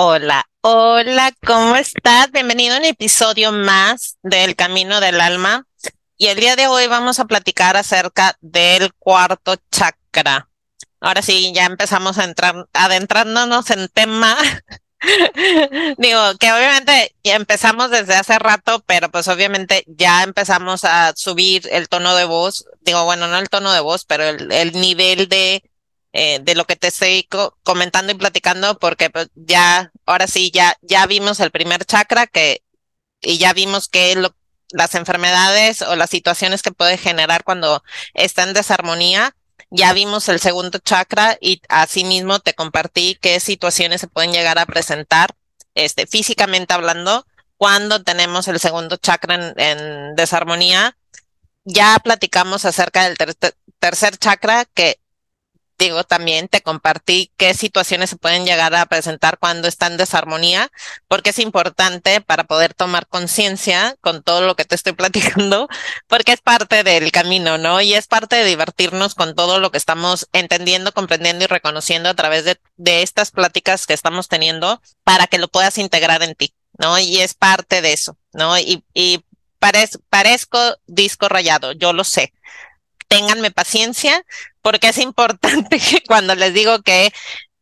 Hola, hola, ¿cómo estás? Bienvenido a un episodio más del Camino del Alma. Y el día de hoy vamos a platicar acerca del cuarto chakra. Ahora sí, ya empezamos a entrar, adentrándonos en tema. Digo, que obviamente empezamos desde hace rato, pero pues obviamente ya empezamos a subir el tono de voz. Digo, bueno, no el tono de voz, pero el nivel de eh, de lo que te estoy comentando y platicando, porque pues, ya, ahora sí, ya, ya vimos el primer chakra que, y ya vimos que las enfermedades o las situaciones que puede generar cuando está en desarmonía. Ya vimos el segundo chakra y asimismo te compartí qué situaciones se pueden llegar a presentar, este, físicamente hablando, cuando tenemos el segundo chakra en desarmonía. Ya platicamos acerca del tercer chakra que digo, también te compartí qué situaciones se pueden llegar a presentar cuando está en desarmonía, porque es importante para poder tomar conciencia con todo lo que te estoy platicando, porque es parte del camino, ¿no? Y es parte de divertirnos con todo lo que estamos entendiendo, comprendiendo y reconociendo a través de, de estas pláticas que estamos teniendo para que lo puedas integrar en ti, ¿no? Y es parte de eso, ¿no? Y, y parezco disco rayado, yo lo sé, ténganme paciencia, porque es importante que cuando les digo que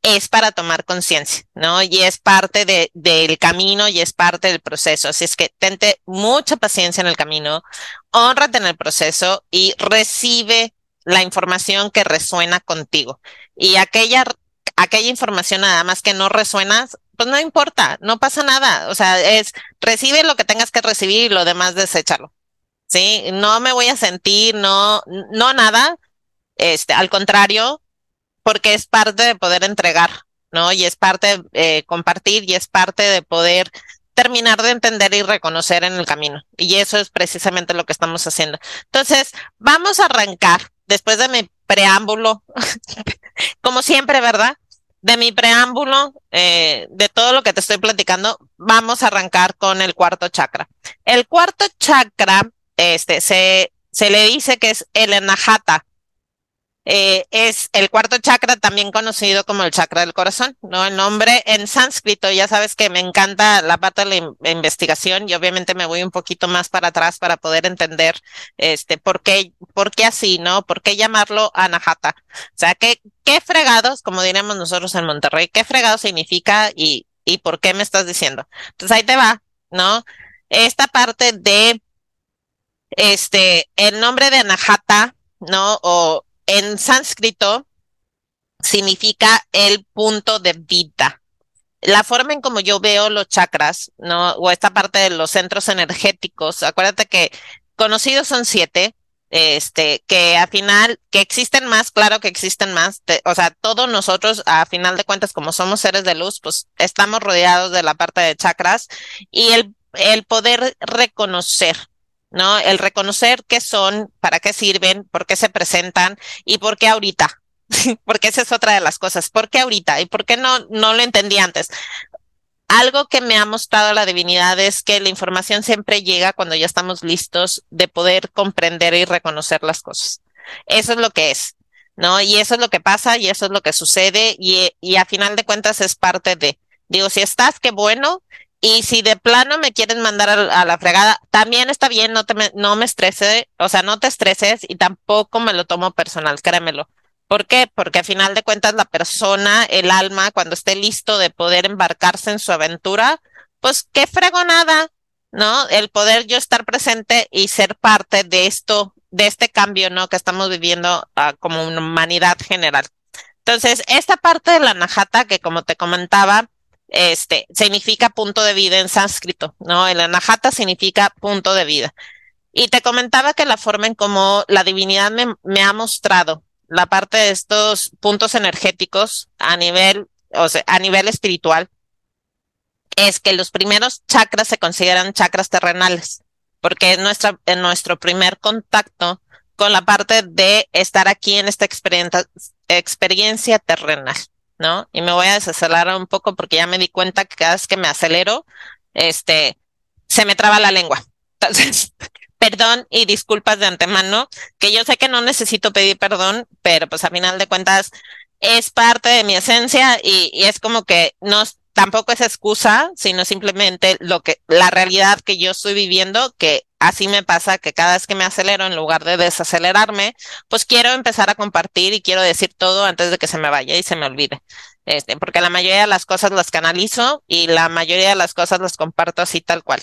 es para tomar conciencia, ¿no? Y es parte de, del camino y es parte del proceso. Así es que tente mucha paciencia en el camino, honrate en el proceso y recibe la información que resuena contigo. Y aquella, aquella información nada más que no resuena, pues no importa, no pasa nada. O sea, es recibe lo que tengas que recibir y lo demás deséchalo. ¿Sí? No me voy a sentir, no, no nada, este, al contrario, porque es parte de poder entregar, ¿no? Y es parte de eh, compartir y es parte de poder terminar de entender y reconocer en el camino. Y eso es precisamente lo que estamos haciendo. Entonces, vamos a arrancar después de mi preámbulo, como siempre, ¿verdad? De mi preámbulo, eh, de todo lo que te estoy platicando, vamos a arrancar con el cuarto chakra. El cuarto chakra este, se, se le dice que es el enajata. Eh, es el cuarto chakra también conocido como el chakra del corazón, ¿no? El nombre en sánscrito, ya sabes que me encanta la parte de la investigación y obviamente me voy un poquito más para atrás para poder entender este por qué, por qué así, ¿no? ¿Por qué llamarlo anahata? O sea, ¿qué, qué fregados, como diremos nosotros en Monterrey, qué fregado significa y, y por qué me estás diciendo? Entonces ahí te va, ¿no? Esta parte de este, el nombre de Anahata, ¿no? O en sánscrito significa el punto de vida. La forma en como yo veo los chakras, ¿no? O esta parte de los centros energéticos, acuérdate que conocidos son siete, este, que al final, que existen más, claro que existen más, o sea, todos nosotros, a final de cuentas, como somos seres de luz, pues estamos rodeados de la parte de chakras y el, el poder reconocer, ¿no? El reconocer qué son, para qué sirven, por qué se presentan y por qué ahorita. Porque esa es otra de las cosas. ¿Por qué ahorita? ¿Y por qué no, no lo entendí antes? Algo que me ha mostrado la divinidad es que la información siempre llega cuando ya estamos listos de poder comprender y reconocer las cosas. Eso es lo que es, ¿no? Y eso es lo que pasa y eso es lo que sucede y, y a final de cuentas es parte de, digo, si estás, qué bueno, y si de plano me quieren mandar a, la fregada, también está bien, no, te me, no me estrese, o sea, no te estreses y tampoco me lo tomo personal, créemelo. ¿Por qué? Porque a final de cuentas la persona, el alma, cuando esté listo de poder embarcarse en su aventura, pues qué fregonada, ¿no? El poder yo estar presente y ser parte de esto, de este cambio, ¿no? Que estamos viviendo uh, como una humanidad general. Entonces, esta parte de la najata que como te comentaba, este, significa punto de vida en sánscrito, ¿no? El anahata significa punto de vida. Y te comentaba que la forma en cómo la divinidad me, ha mostrado la parte de estos puntos energéticos a nivel, o sea, a nivel espiritual, es que los primeros chakras se consideran chakras terrenales, porque es nuestra, en nuestro primer contacto con la parte de estar aquí en esta experiencia, experiencia terrenal. ¿No? Y me voy a desacelerar un poco porque ya me di cuenta que cada vez que me acelero, este, se me traba la lengua. Entonces, perdón y disculpas de antemano, que yo sé que no necesito pedir perdón, pero pues a final de cuentas es parte de mi esencia y, y es como que no, tampoco es excusa, sino simplemente lo que, la realidad que yo estoy viviendo, que así me pasa que cada vez que me acelero, en lugar de desacelerarme, pues quiero empezar a compartir y quiero decir todo antes de que se me vaya y se me olvide. Este, porque la mayoría de las cosas las canalizo y la mayoría de las cosas las comparto así tal cual.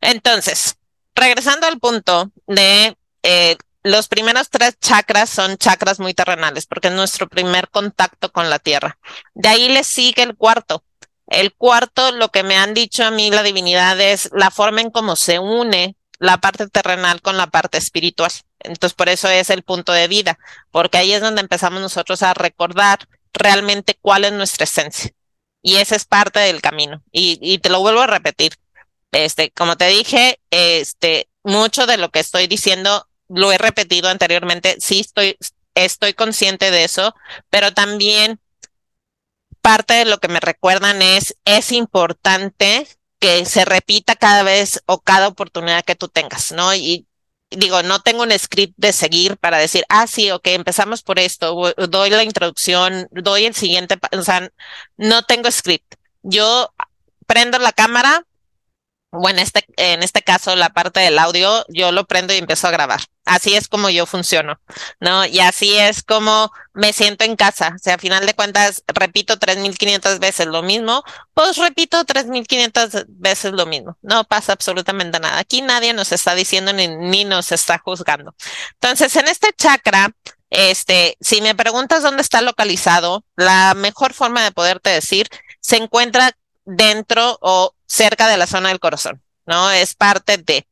Entonces, regresando al punto de eh, los primeros tres chakras son chakras muy terrenales porque es nuestro primer contacto con la tierra. De ahí le sigue el cuarto. El cuarto, lo que me han dicho a mí la divinidad es la forma en cómo se une la parte terrenal con la parte espiritual. Entonces, por eso es el punto de vida, porque ahí es donde empezamos nosotros a recordar realmente cuál es nuestra esencia. Y esa es parte del camino. Y, y te lo vuelvo a repetir. Este, como te dije, este, mucho de lo que estoy diciendo lo he repetido anteriormente, sí estoy, estoy consciente de eso, pero también parte de lo que me recuerdan es, es importante que se repita cada vez o cada oportunidad que tú tengas, ¿no? Y digo, no tengo un script de seguir para decir, ah, sí, ok, empezamos por esto, doy la introducción, doy el siguiente, o sea, no tengo script. Yo prendo la cámara, bueno, este, en este caso la parte del audio, yo lo prendo y empiezo a grabar. Así es como yo funciono, ¿no? Y así es como me siento en casa. O sea, a final de cuentas, repito 3.500 veces lo mismo, pues repito 3.500 veces lo mismo. No pasa absolutamente nada. Aquí nadie nos está diciendo ni, ni nos está juzgando. Entonces, en este chakra, este, si me preguntas dónde está localizado, la mejor forma de poderte decir, se encuentra dentro o cerca de la zona del corazón, ¿no? Es parte de.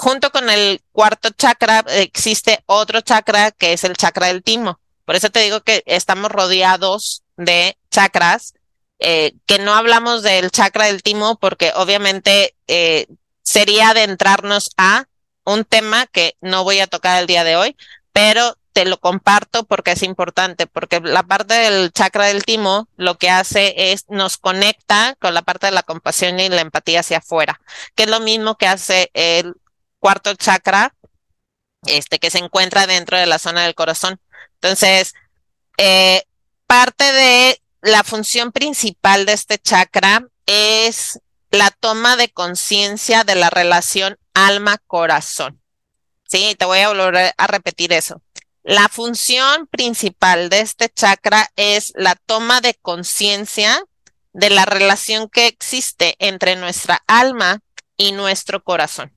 Junto con el cuarto chakra existe otro chakra que es el chakra del timo. Por eso te digo que estamos rodeados de chakras, eh, que no hablamos del chakra del timo porque obviamente eh, sería adentrarnos a un tema que no voy a tocar el día de hoy, pero te lo comparto porque es importante, porque la parte del chakra del timo lo que hace es nos conecta con la parte de la compasión y la empatía hacia afuera, que es lo mismo que hace el cuarto chakra, este que se encuentra dentro de la zona del corazón. Entonces, eh, parte de la función principal de este chakra es la toma de conciencia de la relación alma-corazón. Sí, te voy a volver a repetir eso. La función principal de este chakra es la toma de conciencia de la relación que existe entre nuestra alma y nuestro corazón.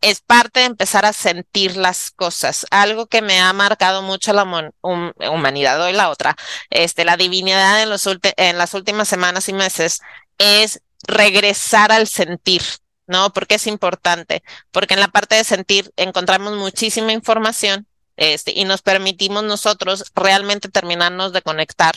Es parte de empezar a sentir las cosas, algo que me ha marcado mucho la humanidad hoy la otra, este, la divinidad en, los en las últimas semanas y meses es regresar al sentir, ¿no? Porque es importante, porque en la parte de sentir encontramos muchísima información este, y nos permitimos nosotros realmente terminarnos de conectar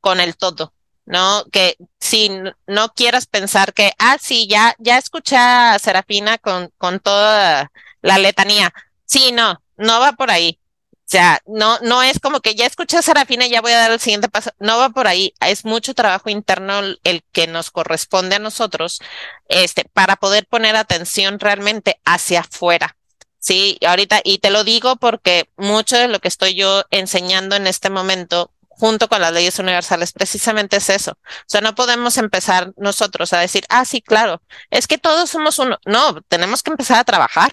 con el todo, ¿no? Que si no quieras pensar que, ah, sí, ya, ya escuché a Serafina con, con toda la letanía. Sí, no, no va por ahí. O sea, no, no es como que ya escuché a Serafina y ya voy a dar el siguiente paso. No va por ahí. Es mucho trabajo interno el que nos corresponde a nosotros, este, para poder poner atención realmente hacia afuera. Sí, ahorita, y te lo digo porque mucho de lo que estoy yo enseñando en este momento junto con las leyes universales, precisamente es eso. O sea, no podemos empezar nosotros a decir, ah, sí, claro, es que todos somos uno. No, tenemos que empezar a trabajar.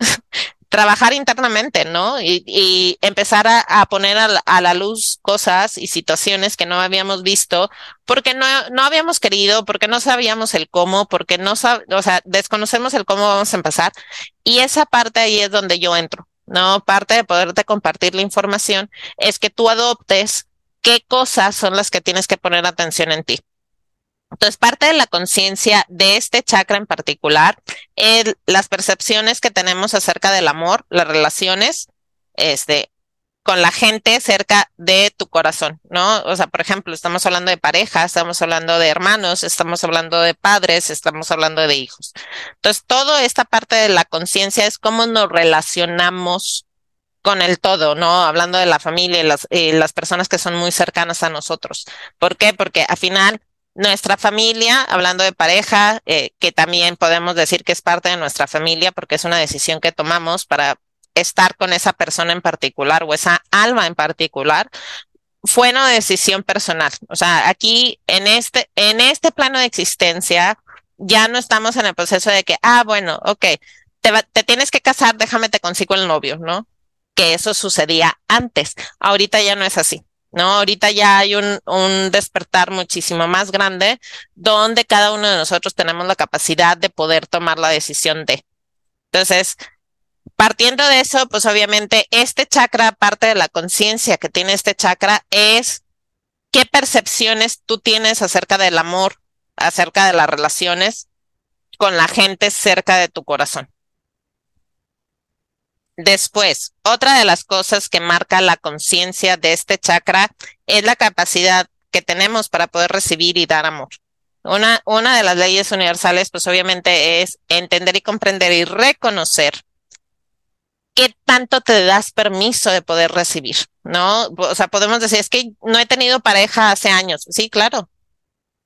trabajar internamente, ¿no? Y, empezar a, poner a la, luz cosas y situaciones que no habíamos visto porque no, no habíamos querido, porque no sabíamos el cómo, porque no sab o sea, desconocemos el cómo vamos a empezar. Y esa parte ahí es donde yo entro, ¿no? Parte de poderte compartir la información es que tú adoptes qué cosas son las que tienes que poner atención en ti. Entonces, parte de la conciencia de este chakra en particular es las percepciones que tenemos acerca del amor, las relaciones, este, con la gente cerca de tu corazón, ¿no? O sea, por ejemplo, estamos hablando de pareja, estamos hablando de hermanos, estamos hablando de padres, estamos hablando de hijos. Entonces, toda esta parte de la conciencia es cómo nos relacionamos con el todo, ¿no? Hablando de la familia y las, y las personas que son muy cercanas a nosotros. ¿Por qué? Porque al final nuestra familia, hablando de pareja, eh, que también podemos decir que es parte de nuestra familia porque es una decisión que tomamos para estar con esa persona en particular o esa alma en particular, fue una decisión personal. O sea, aquí en este, en este plano de existencia, ya no estamos en el proceso de que, ah, bueno, ok, te, te tienes que casar, déjame te consigo el novio, ¿no? Que eso sucedía antes. Ahorita ya no es así. ¿no? Ahorita ya hay un, un, despertar muchísimo más grande donde cada uno de nosotros tenemos la capacidad de poder tomar la decisión de. Entonces, partiendo de eso, pues obviamente este chakra, parte de la conciencia que tiene este chakra es qué percepciones tú tienes acerca del amor, acerca de las relaciones con la gente cerca de tu corazón. Después, otra de las cosas que marca la conciencia de este chakra es la capacidad que tenemos para poder recibir y dar amor. Una, una de las leyes universales, pues obviamente es entender y comprender y reconocer qué tanto te das permiso de poder recibir, ¿no? O sea, podemos decir, es que no he tenido pareja hace años. Sí, claro.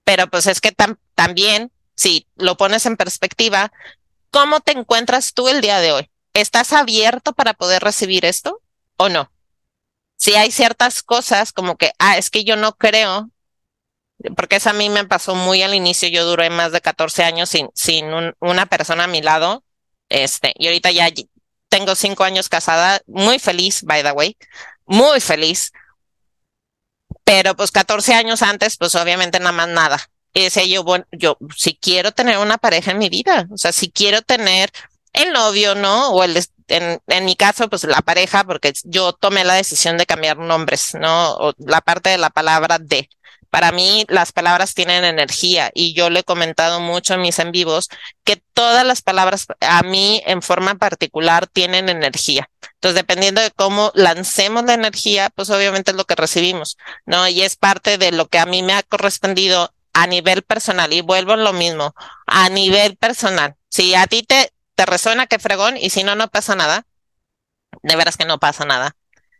Pero pues es que también, si lo pones en perspectiva, ¿cómo te encuentras tú el día de hoy? ¿Estás abierto para poder recibir esto o no? Si hay ciertas cosas como que, ah, es que yo no creo, porque eso a mí me pasó muy al inicio, yo duré más de 14 años sin, sin una persona a mi lado, este, y ahorita ya tengo cinco años casada, muy feliz, by the way, muy feliz. Pero pues 14 años antes, pues obviamente nada más nada. Y decía yo, bueno, yo si quiero tener una pareja en mi vida, o sea, si quiero tener el novio, ¿no? O el, en, en mi caso, pues la pareja, porque yo tomé la decisión de cambiar nombres, ¿no? O la parte de la palabra de. Para mí las palabras tienen energía y yo le he comentado mucho en mis en vivos que todas las palabras a mí en forma particular tienen energía. Entonces, dependiendo de cómo lancemos la energía, pues obviamente es lo que recibimos, ¿no? Y es parte de lo que a mí me ha correspondido a nivel personal. Y vuelvo a lo mismo, a nivel personal. Si a ti te, te resuena que fregón y si no, no pasa nada. De veras que no pasa nada.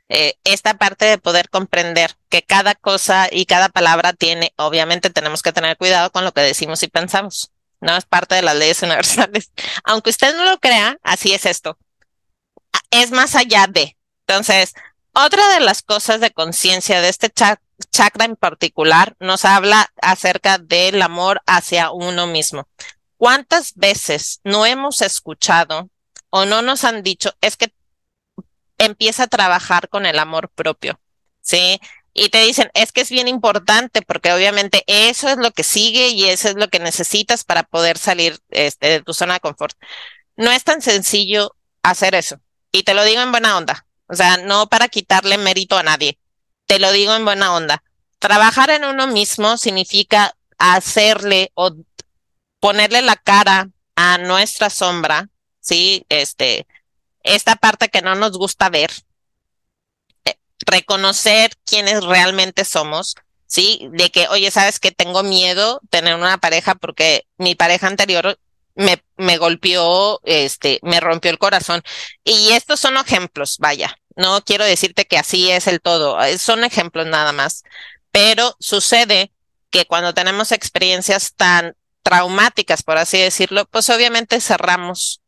Eh, esta parte de poder comprender que cada cosa y cada palabra tiene, obviamente tenemos que tener cuidado con lo que decimos y pensamos, ¿no? Es parte de las leyes universales. Aunque usted no lo crea, así es esto. Es más allá de. Entonces, otra de las cosas de conciencia de este chakra en particular nos habla acerca del amor hacia uno mismo. ¿Cuántas veces no hemos escuchado o no nos han dicho, es que empieza a trabajar con el amor propio, ¿sí? Y te dicen, es que es bien importante porque obviamente eso es lo que sigue y eso es lo que necesitas para poder salir este, de tu zona de confort. No es tan sencillo hacer eso. Y te lo digo en buena onda. O sea, no para quitarle mérito a nadie. Te lo digo en buena onda. Trabajar en uno mismo significa hacerle o ponerle la cara a nuestra sombra, ¿sí? Este, esta parte que no nos gusta ver, eh, reconocer quiénes realmente somos, ¿sí? De que, oye, sabes que tengo miedo tener una pareja porque mi pareja anterior me, me golpeó, este, me rompió el corazón. Y estos son ejemplos, vaya. No quiero decirte que así es el todo, eh, son ejemplos nada más. Pero sucede que cuando tenemos experiencias tan traumáticas, por así decirlo, pues obviamente cerramos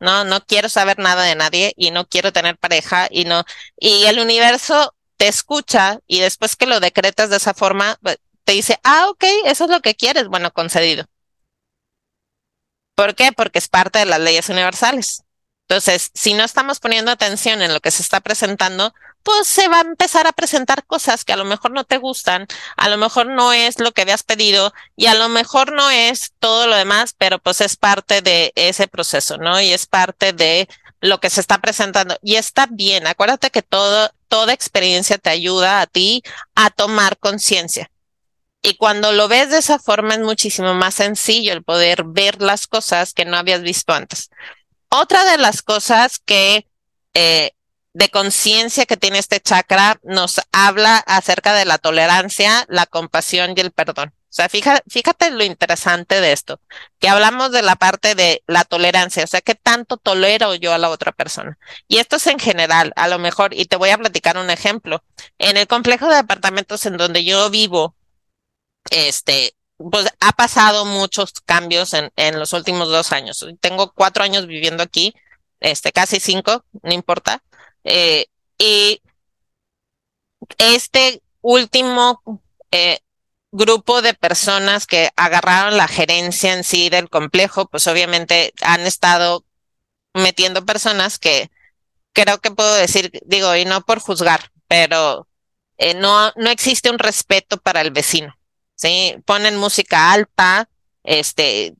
no, no quiero saber nada de nadie y no quiero tener pareja y no, y el universo te escucha y después que lo decretas de esa forma, pues, te dice, ah, ok, eso es lo que quieres, bueno, concedido. ¿Por qué? Porque es parte de las leyes universales. Entonces, si no estamos poniendo atención en lo que se está presentando, pues se va a empezar a presentar cosas que a lo mejor no te gustan, a lo mejor no es lo que habías pedido y a lo mejor no es todo lo demás, pero pues es parte de ese proceso, ¿no? Y es parte de lo que se está presentando. Y está bien, acuérdate que todo, toda experiencia te ayuda a ti a tomar conciencia. Y cuando lo ves de esa forma es muchísimo más sencillo el poder ver las cosas que no habías visto antes. Otra de las cosas que eh, de conciencia que tiene este chakra nos habla acerca de la tolerancia, la compasión y el perdón. O sea, fíjate, fíjate lo interesante de esto, que hablamos de la parte de la tolerancia, o sea, qué tanto tolero yo a la otra persona. Y esto es en general, a lo mejor, y te voy a platicar un ejemplo. En el complejo de apartamentos en donde yo vivo, este, pues ha pasado muchos cambios en, en los últimos dos años. Tengo cuatro años viviendo aquí, este, casi cinco, no importa. Eh, y este último eh, grupo de personas que agarraron la gerencia en sí del complejo, pues obviamente han estado metiendo personas que creo que puedo decir, digo, y no por juzgar, pero eh, no, no existe un respeto para el vecino, ¿sí? Ponen música alta, este,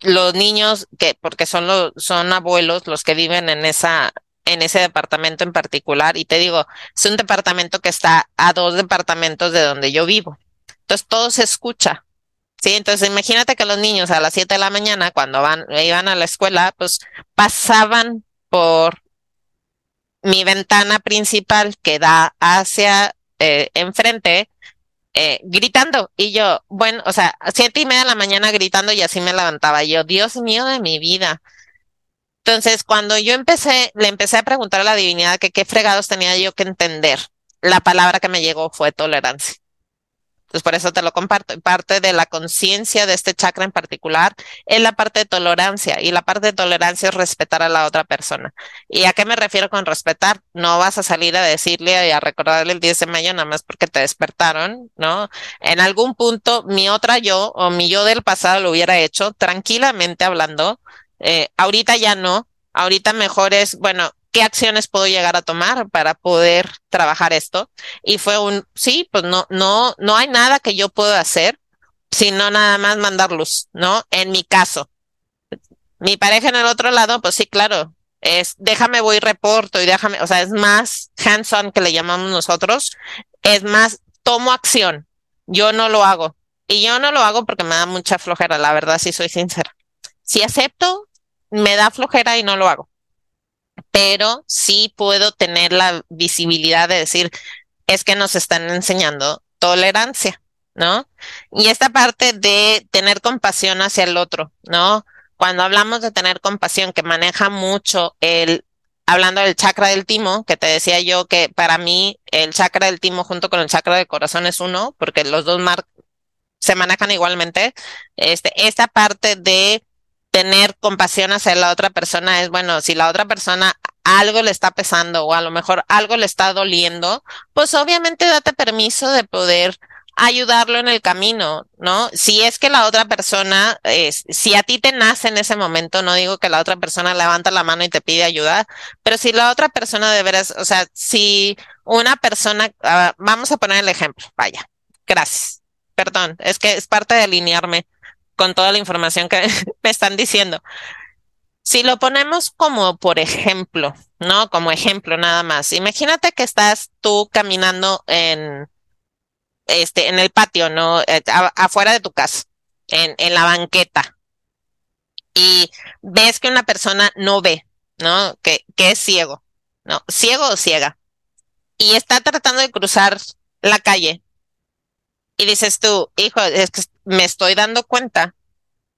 los niños que, porque son los, son abuelos los que viven en esa, en ese departamento en particular, y te digo, es un departamento que está a dos departamentos de donde yo vivo. Entonces todo se escucha. Sí, entonces imagínate que los niños a las 7 de la mañana, cuando van, iban a la escuela, pues pasaban por mi ventana principal que da hacia eh, enfrente, eh, gritando. Y yo, bueno, o sea, siete y media de la mañana gritando y así me levantaba. yo, Dios mío de mi vida. Entonces, cuando yo empecé, le empecé a preguntar a la divinidad que qué fregados tenía yo que entender, la palabra que me llegó fue tolerancia. Entonces, por eso te lo comparto. Parte de la conciencia de este chakra en particular es la parte de tolerancia y la parte de tolerancia es respetar a la otra persona. ¿Y a qué me refiero con respetar? No vas a salir a decirle y a recordarle el 10 de mayo nada más porque te despertaron, ¿no? En algún punto mi otra yo o mi yo del pasado lo hubiera hecho tranquilamente hablando. Eh, ahorita ya no. Ahorita mejor es, bueno, qué acciones puedo llegar a tomar para poder trabajar esto. Y fue un, sí, pues no, no, no hay nada que yo pueda hacer, sino nada más mandar luz, ¿no? En mi caso. Mi pareja en el otro lado, pues sí, claro, es déjame voy reporto y déjame, o sea, es más hands-on que le llamamos nosotros, es más tomo acción. Yo no lo hago. Y yo no lo hago porque me da mucha flojera, la verdad, si soy sincera. Si acepto, me da flojera y no lo hago pero sí puedo tener la visibilidad de decir, es que nos están enseñando tolerancia, ¿no? Y esta parte de tener compasión hacia el otro, ¿no? Cuando hablamos de tener compasión, que maneja mucho el, hablando del chakra del timo, que te decía yo que para mí el chakra del timo junto con el chakra del corazón es uno, porque los dos se manejan igualmente. Este, esta parte de tener compasión hacia la otra persona es, bueno, si la otra persona algo le está pesando o a lo mejor algo le está doliendo, pues obviamente date permiso de poder ayudarlo en el camino, ¿no? Si es que la otra persona, si a ti te nace en ese momento, no digo que la otra persona levanta la mano y te pide ayuda, pero si la otra persona de veras, o sea, si una persona, ah, vamos a poner el ejemplo, vaya, gracias, perdón, es que es parte de alinearme con toda la información que me están diciendo. Si lo ponemos como por ejemplo, ¿no? Como ejemplo nada más. Imagínate que estás tú caminando en, este, en el patio, ¿no? Eh, afuera de tu casa, en, en la banqueta. Y ves que una persona no ve, ¿no? Que, que es ciego, ¿no? Ciego o ciega. Y está tratando de cruzar la calle. Y dices tú, hijo, es que me estoy dando cuenta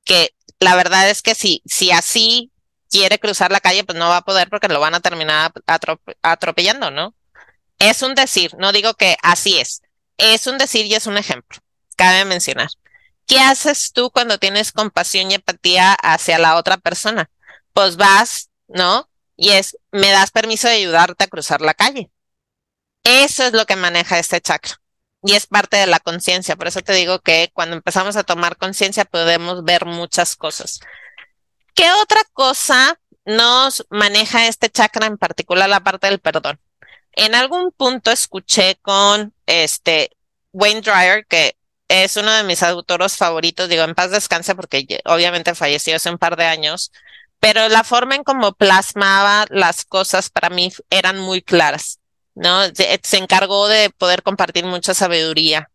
que la verdad es que si, si así quiere cruzar la calle, pues no va a poder porque lo van a terminar atropellando, ¿no? Es un decir, no digo que así es. Es un decir y es un ejemplo. Cabe mencionar. ¿Qué haces tú cuando tienes compasión y empatía hacia la otra persona? Pues vas, ¿no? Y es, me das permiso de ayudarte a cruzar la calle. Eso es lo que maneja este chakra y es parte de la conciencia. Por eso te digo que cuando empezamos a tomar conciencia podemos ver muchas cosas. ¿Qué otra cosa nos maneja este chakra en particular, la parte del perdón? En algún punto escuché con este Wayne Dryer, que es uno de mis autores favoritos, digo, en paz descanse porque obviamente falleció hace un par de años, pero la forma en cómo plasmaba las cosas para mí eran muy claras. ¿No? Se, encargó de poder compartir mucha sabiduría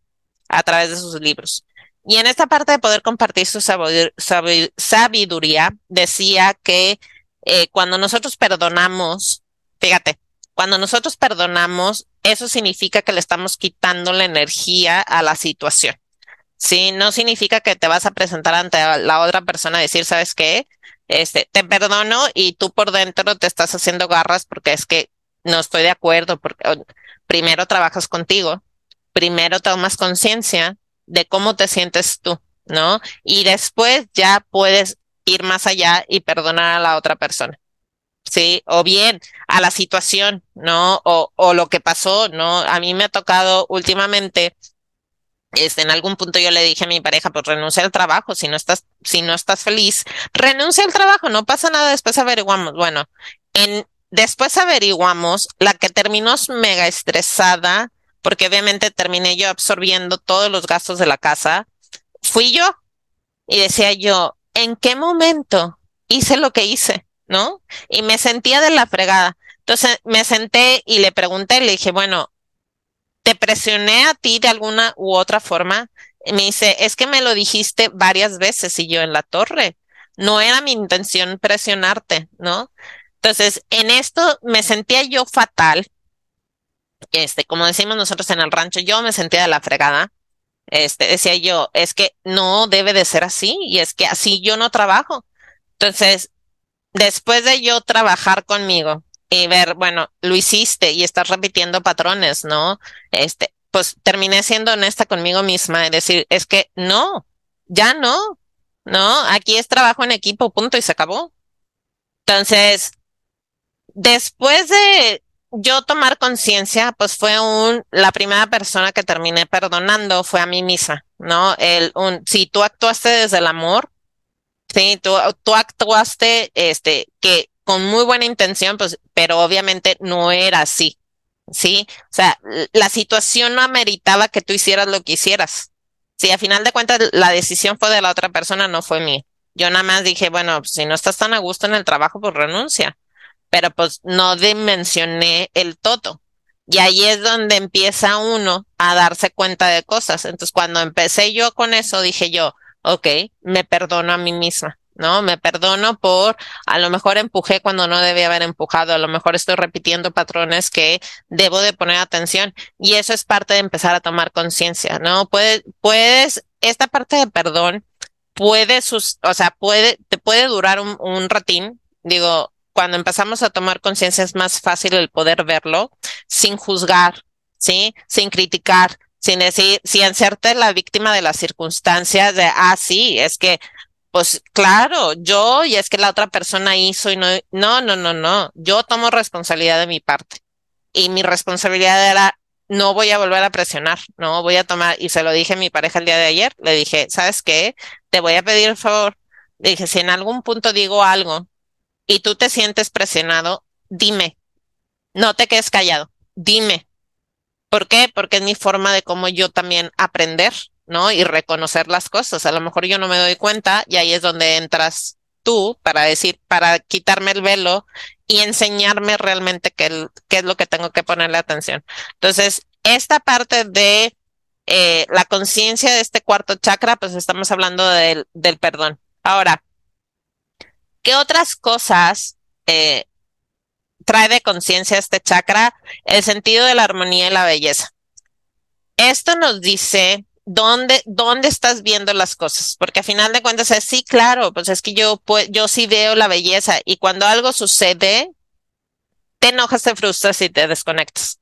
a través de sus libros. Y en esta parte de poder compartir su sabiduría, decía que eh, cuando nosotros perdonamos, fíjate, cuando nosotros perdonamos, eso significa que le estamos quitando la energía a la situación. Sí, no significa que te vas a presentar ante la otra persona y decir, ¿sabes qué? Este, te perdono y tú por dentro te estás haciendo garras porque es que no estoy de acuerdo, porque primero trabajas contigo, primero tomas conciencia de cómo te sientes tú, ¿no? Y después ya puedes ir más allá y perdonar a la otra persona. ¿sí? O bien a la situación, ¿no? O, o lo que pasó, ¿no? A mí me ha tocado últimamente este, en algún punto yo le dije a mi pareja, pues renuncia al trabajo, si no estás, si no estás feliz, renuncia al trabajo, no pasa nada, después averiguamos. Bueno, en, después averiguamos, la que terminó mega estresada, porque obviamente terminé yo absorbiendo todos los gastos de la casa, fui yo. Y decía yo, ¿en qué momento hice lo que hice? ¿No? Y me sentía de la fregada. Entonces me senté y le pregunté, le dije, bueno, te presioné a ti de alguna u otra forma. Y me dice, es que me lo dijiste varias veces y yo en la torre. No era mi intención presionarte, ¿no? Entonces, en esto me sentía yo fatal. Este, como decimos nosotros en el rancho, yo me sentía de la fregada. Este, decía yo, es que no debe de ser así y es que así yo no trabajo. Entonces, después de yo trabajar conmigo, y ver, bueno, lo hiciste y estás repitiendo patrones, ¿no? Este, pues terminé siendo honesta conmigo misma y decir, es que no, ya no, no, aquí es trabajo en equipo, punto, y se acabó. Entonces, después de yo tomar conciencia, pues fue un, la primera persona que terminé perdonando fue a mí misma, ¿no? El, un, si tú actuaste desde el amor, sí, tú, tú actuaste, este, que con muy buena intención, pues, pero obviamente no era así. ¿Sí? O sea, la situación no ameritaba que tú hicieras lo que hicieras. Sí, a final de cuentas la decisión fue de la otra persona, no fue mía. Yo nada más dije, bueno, si no estás tan a gusto en el trabajo, pues renuncia. Pero pues no dimensioné el todo. Y ahí es donde empieza uno a darse cuenta de cosas. Entonces, cuando empecé yo con eso, dije yo, ok, me perdono a mí misma. ¿no? Me perdono por, a lo mejor empujé cuando no debía haber empujado, a lo mejor estoy repitiendo patrones que debo de poner atención y eso es parte de empezar a tomar conciencia, ¿no? Puedes, puedes, esta parte de perdón puede, sus, o sea, puede, te puede durar un, un ratín, digo, cuando empezamos a tomar conciencia es más fácil el poder verlo sin juzgar, ¿sí? Sin criticar, sin decir, sin hacerte la víctima de las circunstancias de, ah, sí, es que pues claro, yo y es que la otra persona hizo y no, no, no, no, no, yo tomo responsabilidad de mi parte y mi responsabilidad era no voy a volver a presionar, no voy a tomar, y se lo dije a mi pareja el día de ayer, le dije, ¿sabes qué? Te voy a pedir el favor, le dije, si en algún punto digo algo y tú te sientes presionado, dime, no te quedes callado, dime. ¿Por qué? Porque es mi forma de cómo yo también aprender ¿no? Y reconocer las cosas. A lo mejor yo no me doy cuenta y ahí es donde entras tú para decir, para quitarme el velo y enseñarme realmente qué, es lo que tengo que ponerle atención. Entonces, esta parte de eh, la conciencia de este cuarto chakra, pues estamos hablando del perdón. Ahora, ¿qué otras cosas eh, trae de conciencia este chakra? El sentido de la armonía y la belleza. Esto nos dice ¿dónde, dónde estás viendo las cosas? Porque a final de cuentas es, sí, claro, pues es que yo, pues, yo sí veo la belleza y cuando algo sucede, te enojas, te frustras y te desconectas.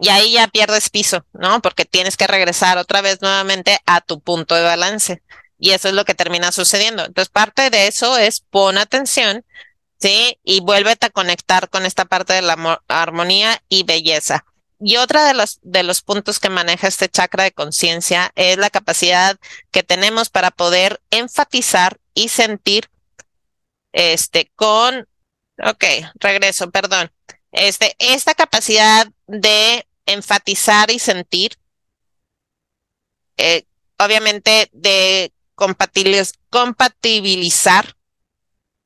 Y ahí ya pierdes piso, ¿no? Porque tienes que regresar otra vez nuevamente a tu punto de balance. Y eso es lo que termina sucediendo. Entonces, parte de eso es pon atención, ¿sí? Y vuélvete a conectar con esta parte de la armonía y belleza. Y otra de los, de los puntos que maneja este chakra de conciencia es la capacidad que tenemos para poder enfatizar y sentir este con, ok, regreso, perdón. Este, esta capacidad de enfatizar y sentir, eh, obviamente de compatibilizar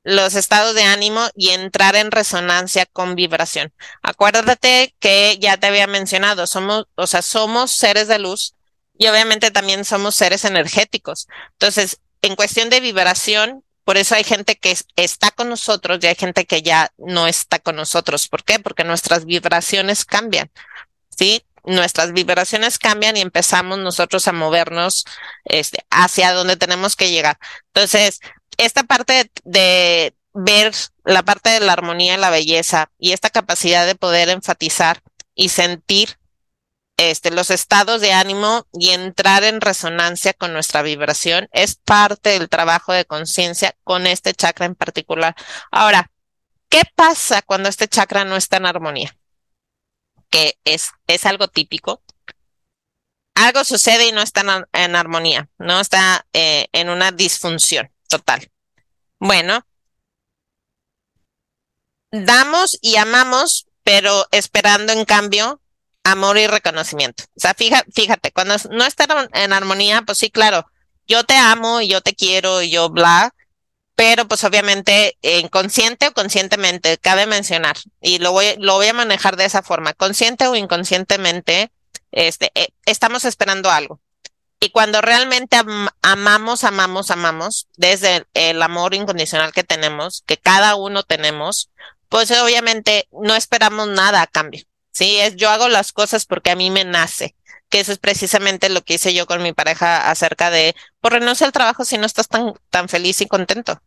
los estados de ánimo y entrar en resonancia con vibración. Acuérdate que ya te había mencionado, somos, o sea, somos seres de luz y obviamente también somos seres energéticos. Entonces, en cuestión de vibración, por eso hay gente que está con nosotros y hay gente que ya no está con nosotros. ¿Por qué? Porque nuestras vibraciones cambian. ¿Sí? Nuestras vibraciones cambian y empezamos nosotros a movernos este, hacia donde tenemos que llegar. Entonces, esta parte de, ver la parte de la armonía y la belleza y esta capacidad de poder enfatizar y sentir este, los estados de ánimo y entrar en resonancia con nuestra vibración es parte del trabajo de conciencia con este chakra en particular. Ahora, ¿Qué pasa cuando este chakra no está en armonía? Que es, es algo típico. Algo sucede y no está en, armonía, no está eh, en una disfunción total. Bueno, damos y amamos, pero esperando en cambio amor y reconocimiento. O sea, fíjate, cuando no está en armonía, pues sí, claro, yo te amo y yo te quiero y yo bla, pero pues obviamente inconsciente o conscientemente, cabe mencionar, y lo voy, lo voy a manejar de esa forma, consciente o inconscientemente, este, eh, estamos esperando algo. Y cuando realmente amamos, amamos, amamos, desde el amor incondicional que tenemos, que cada uno tenemos, pues obviamente no esperamos nada a cambio. Sí, es yo hago las cosas porque a mí me nace, que eso es precisamente lo que hice yo con mi pareja acerca de, por pues, renuncia al trabajo si no estás tan, tan feliz y contento.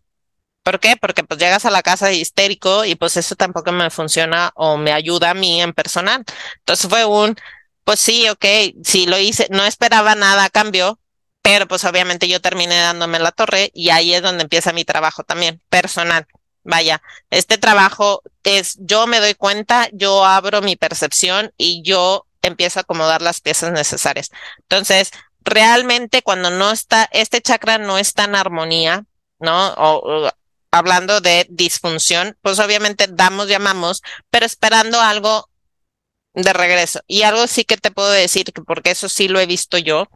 ¿Por qué? Porque pues llegas a la casa histérico y pues eso tampoco me funciona o me ayuda a mí en personal. Entonces fue un, pues sí, ok, sí lo hice, no esperaba nada a cambio, pero pues obviamente yo terminé dándome la torre y ahí es donde empieza mi trabajo también, personal. Vaya, este trabajo es, yo me doy cuenta, yo abro mi percepción y yo empiezo a acomodar las piezas necesarias. Entonces, realmente cuando no está, este chakra no está en armonía, ¿no? Hablando de disfunción, pues obviamente damos, llamamos, pero esperando algo de regreso. Y algo sí que te puedo decir, que porque eso sí lo he visto yo,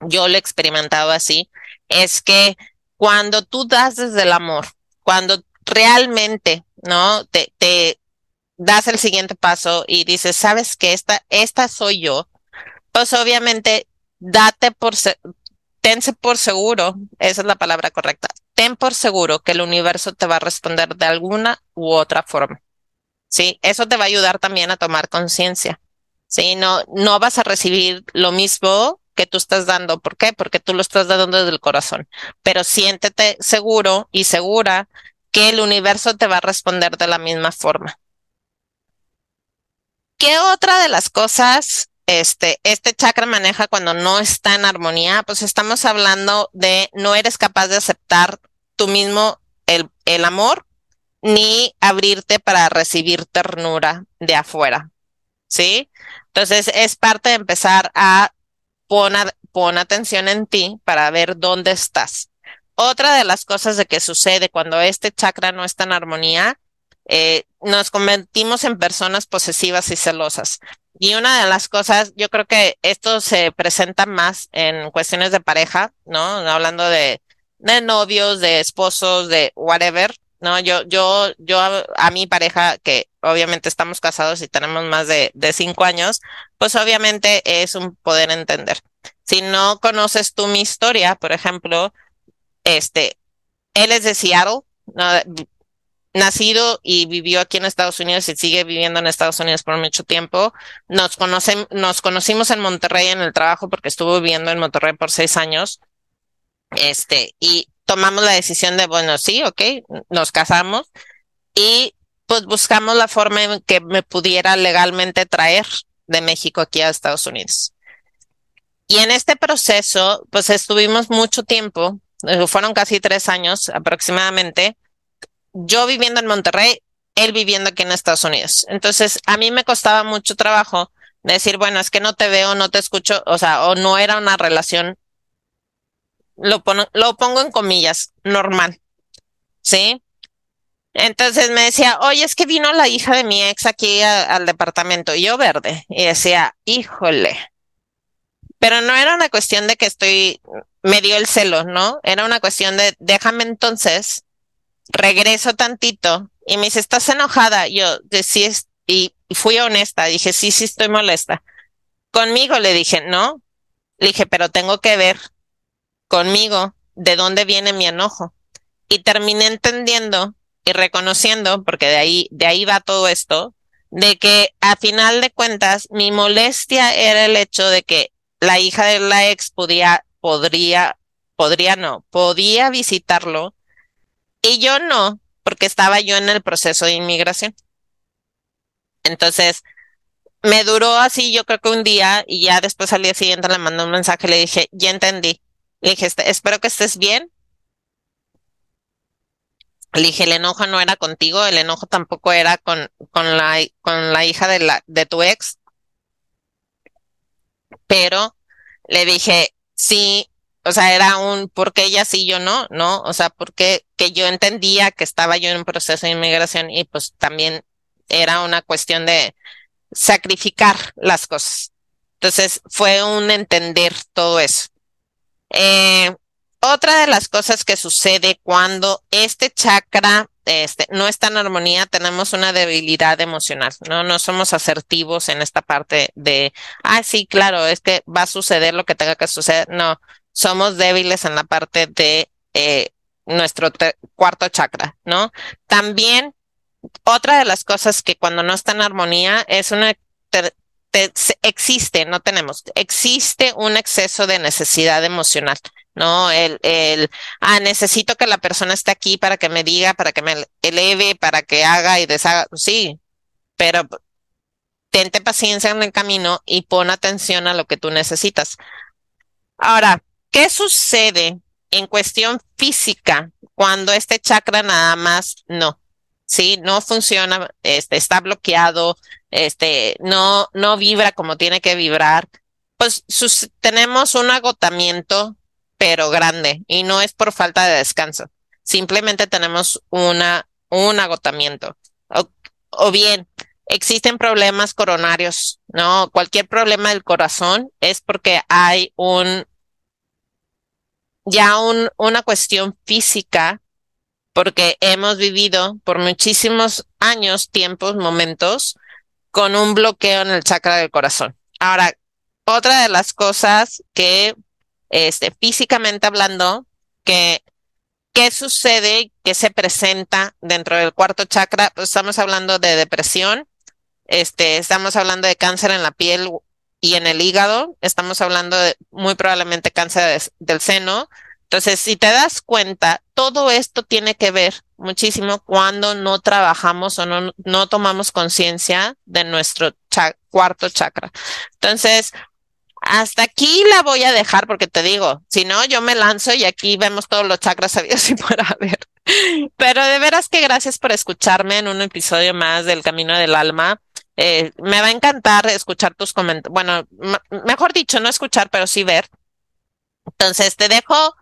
yo lo he experimentado así, es que cuando tú das desde el amor, cuando realmente, ¿no? Te das el siguiente paso y dices, sabes que esta, esta soy yo, pues obviamente date por, tense por seguro, esa es la palabra correcta, ten por seguro que el universo te va a responder de alguna u otra forma. Sí, eso te va a ayudar también a tomar conciencia. Sí, no, no vas a recibir lo mismo que tú estás dando. ¿Por qué? Porque tú lo estás dando desde el corazón. Pero siéntete seguro y segura que el universo te va a responder de la misma forma. ¿Qué otra de las cosas este, este chakra maneja cuando no está en armonía? Pues estamos hablando de no eres capaz de aceptar tú mismo el, el amor ni abrirte para recibir ternura de afuera. ¿Sí? Entonces es parte de empezar a poner, pon atención en ti para ver dónde estás. Otra de las cosas de que sucede cuando este chakra no está en armonía, eh, nos convertimos en personas posesivas y celosas. Y una de las cosas, yo creo que esto se presenta más en cuestiones de pareja, ¿no? Hablando de, de novios, de esposos, de whatever, ¿no? Yo, yo, yo a, mi pareja, que obviamente estamos casados y tenemos más de, de cinco años, pues obviamente es un poder entender. Si no conoces tú mi historia, por ejemplo, este, él es de Seattle, nacido y vivió aquí en Estados Unidos y sigue viviendo en Estados Unidos por mucho tiempo. Nos, nos conocimos en Monterrey en el trabajo porque estuvo viviendo en Monterrey por seis años. Este, y tomamos la decisión de, bueno, sí, ok, nos casamos y pues buscamos la forma en que me pudiera legalmente traer de México aquí a Estados Unidos. Y en este proceso, pues estuvimos mucho tiempo eh, fueron casi tres años aproximadamente, yo viviendo en Monterrey, él viviendo aquí en Estados Unidos. Entonces, a mí me costaba mucho trabajo decir, bueno, es que no te veo, no te escucho, o sea, o no era una relación, lo, lo pongo en comillas, normal, ¿sí? Entonces me decía, oye, es que vino la hija de mi ex aquí al departamento, y yo verde, y decía, híjole, pero no era una cuestión de que estoy, me dio el celo, ¿no? Era una cuestión de, déjame entonces, regreso tantito y me dice, ¿estás enojada? Yo, de, sí, y fui honesta, dije, sí, sí, estoy molesta. Conmigo le dije, no, le dije, pero tengo que ver conmigo de dónde viene mi enojo. Y terminé entendiendo y reconociendo, porque de ahí, de ahí va todo esto, de que a final de cuentas mi molestia era el hecho de que la hija de la ex podía, podría, podría no, podía visitarlo y yo no, porque estaba yo en el proceso de inmigración. Entonces, me duró así, yo creo que un día, y ya después al día siguiente le mandé un mensaje, le dije, ya entendí. Le dije, espero que estés bien. Le dije, el enojo no era contigo, el enojo tampoco era con, con la, con la hija de la, de tu ex. Pero le dije, sí, o sea, era un, ¿por qué ella sí, yo no? ¿No? O sea, porque que yo entendía que estaba yo en un proceso de inmigración y pues también era una cuestión de sacrificar las cosas. Entonces fue un entender todo eso. Eh, otra de las cosas que sucede cuando este chakra este, no está en armonía, tenemos una debilidad emocional, ¿no? No somos asertivos en esta parte de, ah, sí, claro, es que va a suceder lo que tenga que suceder. No, somos débiles en la parte de eh, nuestro cuarto chakra, ¿no? También otra de las cosas que cuando no está en armonía es una existe, no tenemos, existe un exceso de necesidad emocional, ¿no? El, el, ah, necesito que la persona esté aquí para que me diga, para que me eleve, para que haga y deshaga, sí, pero tente paciencia en el camino y pon atención a lo que tú necesitas. Ahora, ¿qué sucede en cuestión física cuando este chakra nada más no? Sí, no funciona, este, está bloqueado, este, no, no vibra como tiene que vibrar, pues tenemos un agotamiento, pero grande, y no es por falta de descanso. Simplemente tenemos una, un agotamiento. O, o bien, existen problemas coronarios, ¿no? Cualquier problema del corazón es porque hay un, ya un, una cuestión física porque hemos vivido por muchísimos años, tiempos, momentos con un bloqueo en el chakra del corazón. Ahora, otra de las cosas que, este, físicamente hablando, que, ¿qué sucede? ¿Qué se presenta dentro del cuarto chakra? Pues estamos hablando de depresión, este, estamos hablando de cáncer en la piel y en el hígado, estamos hablando de muy probablemente cáncer del seno, entonces, si te das cuenta, todo esto tiene que ver muchísimo cuando no trabajamos o no, no tomamos conciencia de nuestro cuarto chakra. Entonces, hasta aquí la voy a dejar porque te digo, si no, yo me lanzo y aquí vemos todos los chakras sabidos y por haber. Pero de veras que gracias por escucharme en un episodio más del Camino del Alma. Eh, me va a encantar escuchar tus comentarios. Bueno, mejor dicho, no escuchar, pero sí ver. Entonces, te dejo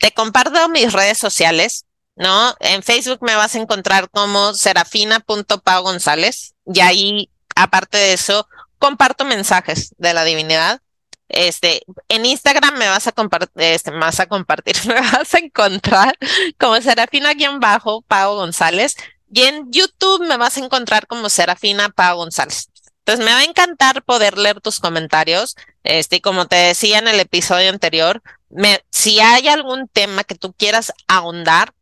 te comparto mis redes sociales, ¿no? En Facebook me vas a encontrar como serafina.pau González y ahí, aparte de eso, comparto mensajes de la divinidad. Este, en Instagram me vas a compartir, este, me vas a compartir, me vas a encontrar como Serafina-Pau González y en YouTube me vas a encontrar como Serafina Pau González. Entonces me va a encantar poder leer tus comentarios. Este, como te decía en el episodio anterior, si hay algún tema que tú quieras ahondar,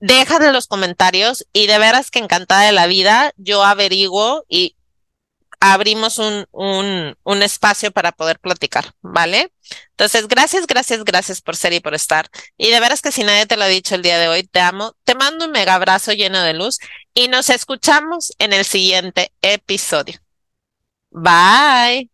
déjame los comentarios y de veras que encantada de la vida, yo averiguo y abrimos un, un, un espacio para poder platicar, ¿vale? Entonces, gracias, gracias, gracias por ser y por estar. Y de veras que si nadie te lo ha dicho el día de hoy, te amo, te mando un mega abrazo lleno de luz y nos escuchamos en el siguiente episodio. Bye.